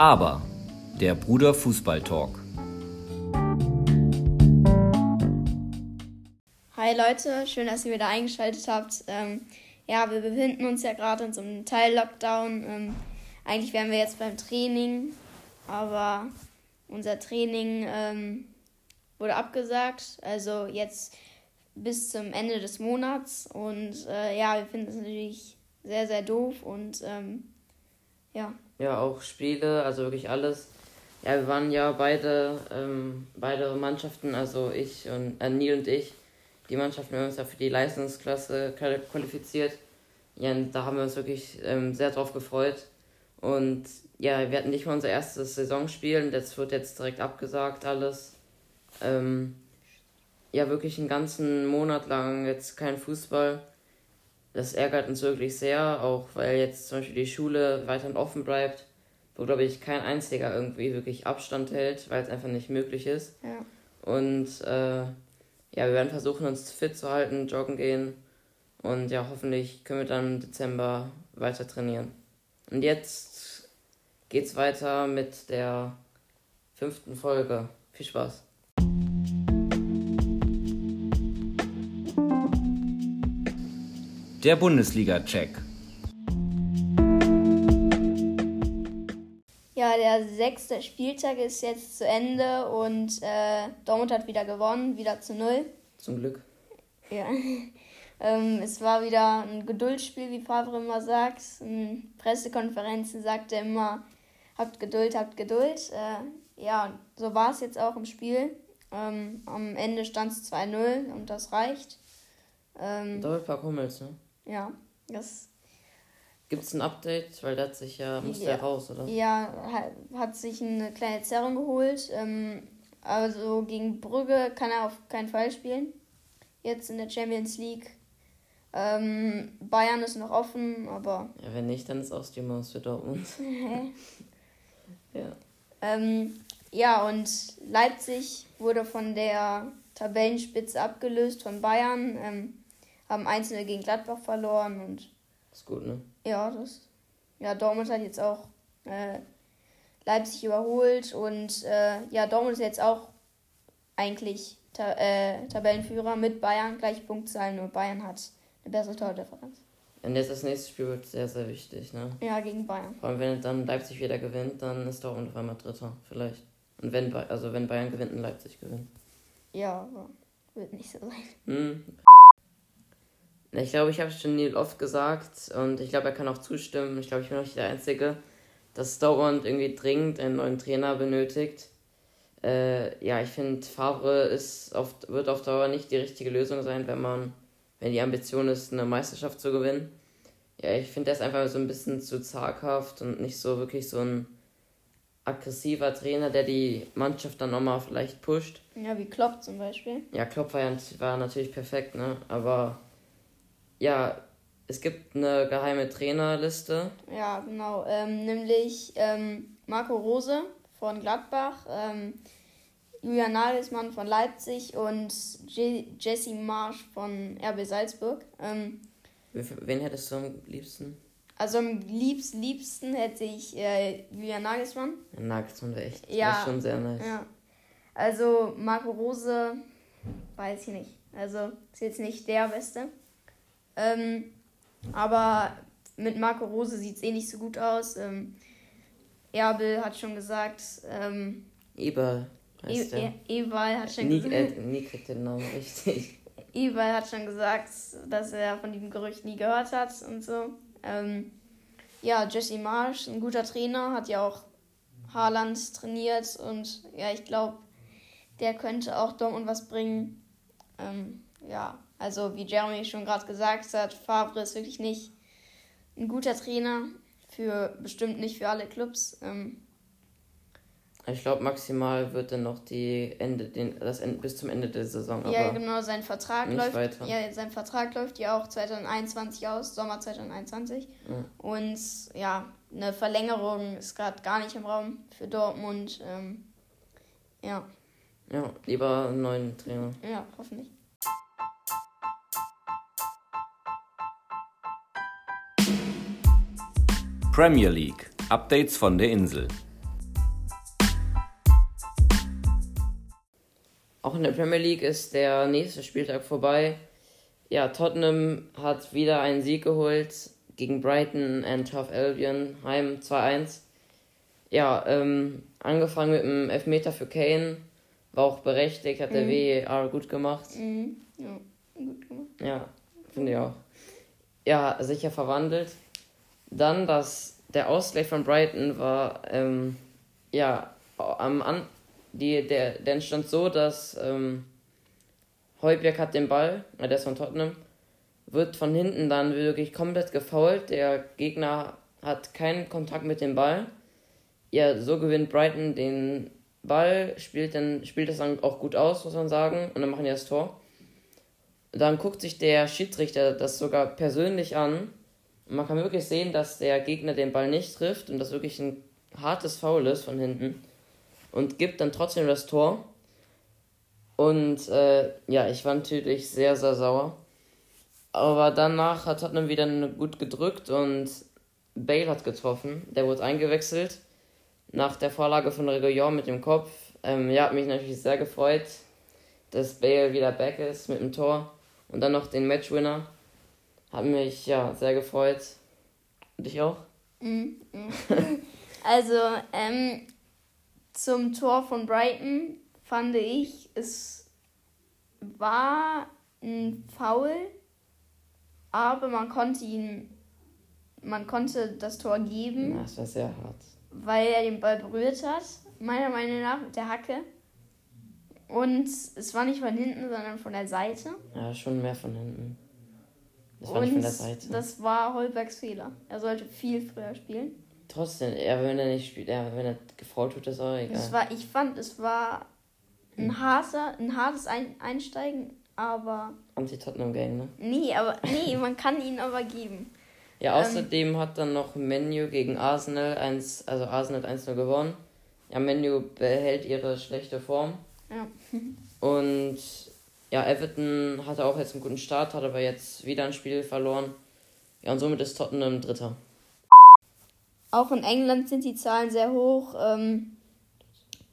Aber der Bruder Fußball Talk. Hi Leute, schön, dass ihr wieder eingeschaltet habt. Ähm, ja, wir befinden uns ja gerade in so einem Teil-Lockdown. Ähm, eigentlich wären wir jetzt beim Training, aber unser Training ähm, wurde abgesagt. Also jetzt bis zum Ende des Monats. Und äh, ja, wir finden es natürlich sehr, sehr doof und ähm, ja. Ja, auch Spiele, also wirklich alles. Ja, wir waren ja beide, ähm, beide Mannschaften, also ich und äh, Neil und ich, die Mannschaften haben uns ja für die Leistungsklasse qualifiziert. Ja, da haben wir uns wirklich ähm, sehr drauf gefreut. Und ja, wir hatten nicht mal unser erstes Saisonspiel und das wird jetzt direkt abgesagt, alles. Ähm, ja, wirklich einen ganzen Monat lang jetzt kein Fußball. Das ärgert uns wirklich sehr, auch weil jetzt zum Beispiel die Schule weiterhin offen bleibt, wo, glaube ich, kein einziger irgendwie wirklich Abstand hält, weil es einfach nicht möglich ist. Ja. Und äh, ja, wir werden versuchen, uns fit zu halten, joggen gehen und ja, hoffentlich können wir dann im Dezember weiter trainieren. Und jetzt geht's weiter mit der fünften Folge. Viel Spaß. Der Bundesliga-Check. Ja, der sechste Spieltag ist jetzt zu Ende und äh, Dortmund hat wieder gewonnen, wieder zu null. Zum Glück. Ja. ähm, es war wieder ein Geduldsspiel, wie Favre immer sagt. In Pressekonferenzen sagt er immer, habt Geduld, habt Geduld. Äh, ja, so war es jetzt auch im Spiel. Ähm, am Ende stand es 2-0 und das reicht. Ähm, Doppelpack Hummels, ne? Ja, das. Gibt es ein Update? Weil der hat sich ja, muss ja, der raus, oder? Ja, hat, hat sich eine kleine Zerrung geholt. Ähm, also gegen Brügge kann er auf keinen Fall spielen. Jetzt in der Champions League. Ähm, Bayern ist noch offen, aber. Ja, wenn nicht, dann ist auch die Maus für Dortmund. ja. Ähm, ja, und Leipzig wurde von der Tabellenspitze abgelöst von Bayern. Ähm, haben einzelne gegen Gladbach verloren und. Ist gut, ne? Ja, das. Ja, Dortmund hat jetzt auch äh, Leipzig überholt und äh, ja, Dortmund ist jetzt auch eigentlich ta äh, Tabellenführer mit Bayern, gleiche Punktzahlen, nur Bayern hat eine bessere Tordifferenz. Und jetzt das nächste Spiel wird sehr, sehr wichtig, ne? Ja, gegen Bayern. Vor allem, wenn dann Leipzig wieder gewinnt, dann ist Dortmund auf einmal Dritter, vielleicht. Und wenn, also wenn Bayern gewinnt und Leipzig gewinnt. Ja, aber wird nicht so sein. Hm. Ich glaube, ich habe es schon Neil oft gesagt und ich glaube, er kann auch zustimmen. Ich glaube, ich bin auch nicht der Einzige, dass Dortmund irgendwie dringend einen neuen Trainer benötigt. Äh, ja, ich finde, Favre ist auf, wird auf Dauer nicht die richtige Lösung sein, wenn man, wenn die Ambition ist, eine Meisterschaft zu gewinnen. Ja, ich finde, er ist einfach so ein bisschen zu zaghaft und nicht so wirklich so ein aggressiver Trainer, der die Mannschaft dann nochmal vielleicht pusht. Ja, wie Klopp zum Beispiel. Ja, Klopp war, ja, war natürlich perfekt, ne? Aber ja, es gibt eine geheime Trainerliste. Ja, genau. Ähm, nämlich ähm, Marco Rose von Gladbach, ähm, Julian Nagelsmann von Leipzig und Je Jesse Marsch von RB Salzburg. Ähm, Wen hättest du am liebsten? Also am liebsten, liebsten hätte ich äh, Julian Nagelsmann. Ja, Nagelsmann wäre echt ja, wär schon sehr nice. Ja. Also Marco Rose, weiß ich nicht. Also ist jetzt nicht der Beste. Ähm, aber mit Marco Rose sieht es eh nicht so gut aus. Ähm, Erbel hat schon gesagt. Ähm, Eber. E e Eberl hat schon nie, gesagt. Äh, nie kriegt den Namen richtig. Eberl hat schon gesagt, dass er von diesem Gerücht nie gehört hat und so. Ähm, ja, Jesse Marsch, ein guter Trainer, hat ja auch Haaland trainiert und ja, ich glaube, der könnte auch Dortmund was bringen. Ähm, ja, also wie Jeremy schon gerade gesagt hat, Favre ist wirklich nicht ein guter Trainer, für bestimmt nicht für alle Clubs. Ähm, ich glaube, maximal wird dann noch die Ende, den, das Ende, bis zum Ende der Saison. Ja, genau, sein Vertrag läuft. Weiter. Ja, sein Vertrag läuft ja auch 2021 aus, Sommer 2021. Ja. Und ja, eine Verlängerung ist gerade gar nicht im Raum für Dortmund. Ähm, ja. Ja, lieber einen neuen Trainer. Ja, hoffentlich. Premier League. Updates von der Insel. Auch in der Premier League ist der nächste Spieltag vorbei. Ja, Tottenham hat wieder einen Sieg geholt gegen Brighton and Hove Albion, Heim 2-1. Ja, ähm, angefangen mit dem Elfmeter für Kane, war auch berechtigt, hat der mhm. WR gut gemacht. Mhm. Ja, gut gemacht. Ja, finde ich auch. Ja, sicher verwandelt. Dann das, der Ausgleich von Brighton war, ähm, ja, am An die, der, der entstand so, dass ähm, Heuberg hat den Ball, äh, der ist von Tottenham, wird von hinten dann wirklich komplett gefoult. Der Gegner hat keinen Kontakt mit dem Ball. Ja, so gewinnt Brighton den Ball, spielt, dann, spielt das dann auch gut aus, muss man sagen, und dann machen die das Tor. Dann guckt sich der Schiedsrichter das sogar persönlich an. Man kann wirklich sehen, dass der Gegner den Ball nicht trifft und das wirklich ein hartes Foul ist von hinten. Und gibt dann trotzdem das Tor. Und äh, ja, ich war natürlich sehr, sehr sauer. Aber danach hat Tottenham wieder gut gedrückt und Bale hat getroffen. Der wurde eingewechselt. Nach der Vorlage von Reguillon mit dem Kopf. Ähm, ja, hat mich natürlich sehr gefreut, dass Bale wieder back ist mit dem Tor. Und dann noch den Matchwinner. Hat mich ja sehr gefreut. Und dich auch? Mhm. Also, ähm, zum Tor von Brighton fand ich, es war ein Foul, aber man konnte ihn, man konnte das Tor geben, Ja, das war sehr hart. weil er den Ball berührt hat, meiner Meinung nach mit der Hacke. Und es war nicht von hinten, sondern von der Seite. Ja, schon mehr von hinten. Das war Und nicht von der Seite. das war Holbergs Fehler. Er sollte viel früher spielen. Trotzdem, ja, wenn er nicht spielt, ja, wenn er gefault wird, ist auch egal. Es war, ich fand, es war ein harter, ein hartes ein Einsteigen, aber Anti-Tottenham-Gang, ne? nee, aber nee, man kann ihn aber geben. Ja, Ähm, außerdem hat dann noch Menu gegen Arsenal 1, also Arsenal hat 1-0 gewonnen. Ja, Menu behält ihre schlechte Form. Ja. Und ja, Everton hatte auch jetzt einen guten Start, hat aber jetzt wieder ein Spiel verloren. Ja, und somit ist Tottenham Dritter. Auch in England sind die Zahlen sehr hoch. Ähm,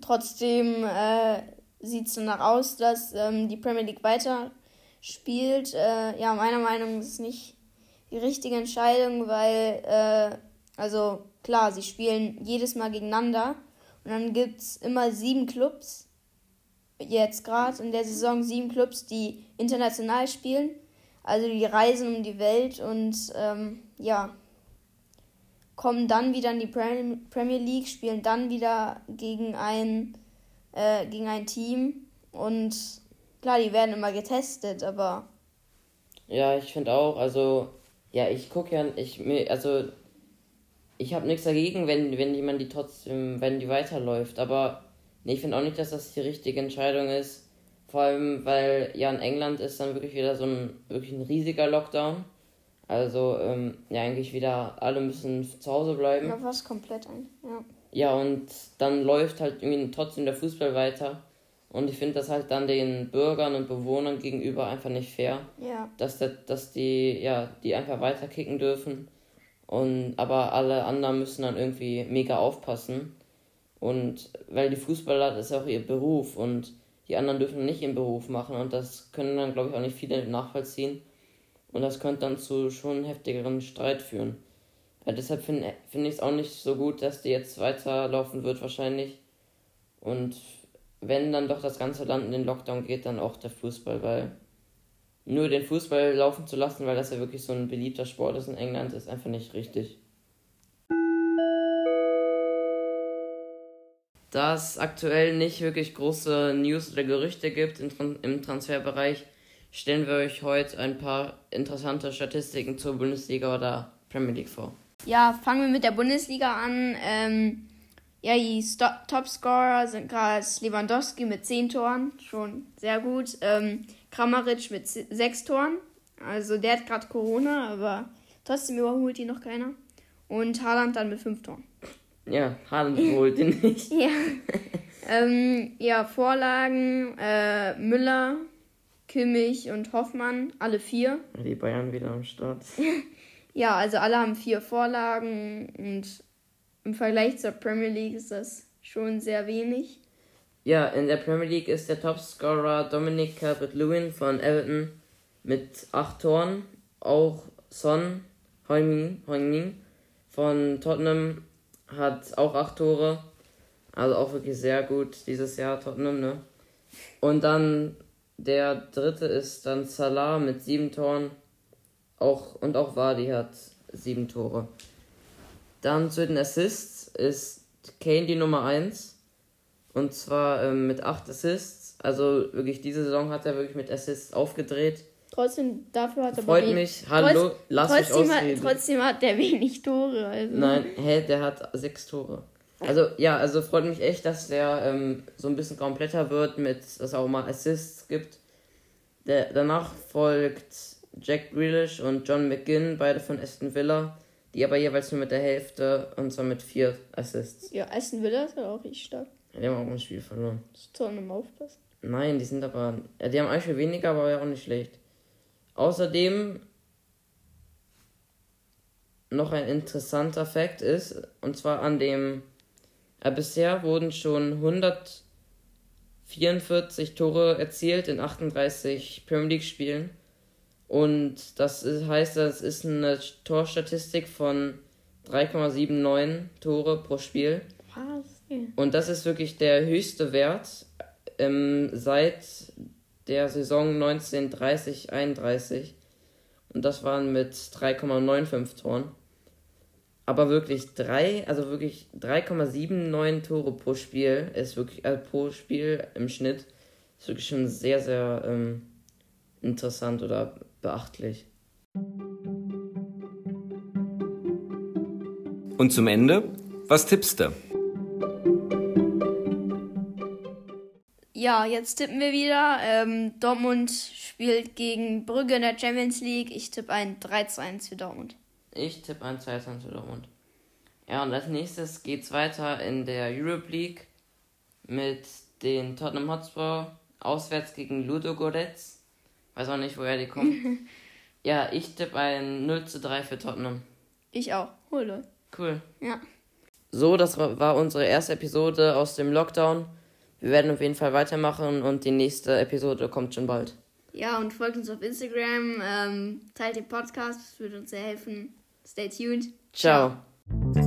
trotzdem äh, sieht es danach aus, dass ähm, die Premier League weiter spielt. Äh, ja, meiner Meinung nach ist es nicht die richtige Entscheidung, weil, äh, also klar, sie spielen jedes Mal gegeneinander und dann gibt es immer sieben Clubs, jetzt gerade in der Saison sieben Clubs, die international spielen. Also die reisen um die Welt und ähm, ja, kommen dann wieder in die Prem- Premier League, spielen dann wieder gegen ein, äh, gegen ein Team und klar, die werden immer getestet, aber Ja, ich finde auch, also, ja, ich gucke ja, ich, also, ich habe nichts dagegen, wenn, wenn jemand die trotzdem, wenn die weiterläuft, aber nee, ich finde auch nicht, dass das die richtige Entscheidung ist. Vor allem, weil ja in England ist dann wirklich wieder so ein, wirklich ein riesiger Lockdown. Also, ähm, ja, eigentlich wieder alle müssen zu Hause bleiben. ja, fast komplett ein. Ja. Ja, und dann läuft halt irgendwie trotzdem der Fußball weiter. Und ich finde das halt dann den Bürgern und Bewohnern gegenüber einfach nicht fair ja. dass, der, dass die, ja, die einfach weiter kicken dürfen. Und, aber alle anderen müssen dann irgendwie mega aufpassen. Und weil die Fußballer, das ist ja auch ihr Beruf und die anderen dürfen nicht ihren Beruf machen und das können dann, glaube ich, auch nicht viele nachvollziehen. Und das könnte dann zu schon heftigeren Streit führen. Ja, deshalb finde find ich es auch nicht so gut, dass die jetzt weiterlaufen wird wahrscheinlich. Und wenn dann doch das ganze Land in den Lockdown geht, dann auch der Fußball, weil nur den Fußball laufen zu lassen, weil das ja wirklich so ein beliebter Sport ist in England, ist einfach nicht richtig. Da es aktuell nicht wirklich große News oder Gerüchte gibt im, Tran im Transferbereich, stellen wir euch heute ein paar interessante Statistiken zur Bundesliga oder Premier League vor. Ja, fangen wir mit der Bundesliga an. Ähm, ja, die Topscorer sind gerade Lewandowski mit 10 Toren, schon sehr gut. Ähm, Kramaric mit 6 Toren, also der hat gerade Corona, aber trotzdem überholt ihn noch keiner. Und Haaland dann mit 5 Toren. Ja, Haaland holt ihn nicht. Ja. ähm, ja, Vorlagen, äh, Müller, Kimmich und Hoffmann, alle vier. Die Bayern wieder am Start. Ja, also alle haben vier Vorlagen und im Vergleich zur Premier League ist das schon sehr wenig. Ja, in der Premier League ist der Topscorer Dominic Calvert-Lewin von Everton mit 8 Toren. Auch Son Heung-Min von Tottenham hat auch 8 Tore. Also auch wirklich sehr gut dieses Jahr Tottenham, ne? Und dann der dritte ist dann Salah mit 7 Toren. Auch, und auch Wadi hat 7 Tore. Dann zu den Assists ist Kane die Nummer 1. Und zwar ähm, mit 8 Assists. Also wirklich diese Saison hat er wirklich mit Assists aufgedreht. Trotzdem, dafür hat er Freut aber mich. Hallo, trotz, lass mich hat, ausreden. trotzdem hat der wenig Tore. Also. Nein, hä, der hat 6 Tore. Also ja, also freut mich echt, dass der ähm, so ein bisschen kompletter wird, mit dass es auch mal Assists gibt. Der, danach folgt Jack Grealish und John McGinn, beide von Aston Villa, die aber jeweils nur mit der Hälfte und zwar mit vier Assists. Ja, Aston Villa ist ja auch richtig stark. Die haben auch ein Spiel verloren. Das Tor im Aufpassen. Nein, die sind aber. Ja, die haben eigentlich viel weniger, aber ja auch nicht schlecht. Außerdem noch ein interessanter Fakt ist, und zwar an dem. Ja, bisher wurden schon 144 Tore erzielt in 38 Premier League Spielen. Und das ist, heißt, das ist eine Torstatistik von 3,79 Tore pro Spiel. Und das ist wirklich der höchste Wert ähm, seit der Saison 1930-31. Und das waren mit 3,95 Toren. Aber wirklich drei, also wirklich 3,79 Tore pro Spiel ist wirklich, äh, pro Spiel im Schnitt, ist wirklich schon sehr, sehr ähm, interessant oder beachtlich. Und zum Ende, was tippst du? Ja, jetzt tippen wir wieder. Ähm, Dortmund spielt gegen Brügge in der Champions League. Ich tippe ein 3 zu 1 für Dortmund. Ich tippe ein 2 zu Dortmund. Ja, und als nächstes geht's weiter in der Europe League mit den Tottenham Hotspur auswärts gegen Ludo Goretz. Weiß auch nicht, woher die kommen. ja, ich tippe ein 0 zu 3 für Tottenham. Ich auch. Hole. Cool. Ja. So, das war unsere erste Episode aus dem Lockdown. Wir werden auf jeden Fall weitermachen und die nächste Episode kommt schon bald. Ja, und folgt uns auf Instagram. Ähm, teilt den Podcast, das würde uns sehr helfen. Stay tuned. Ciao. Ciao.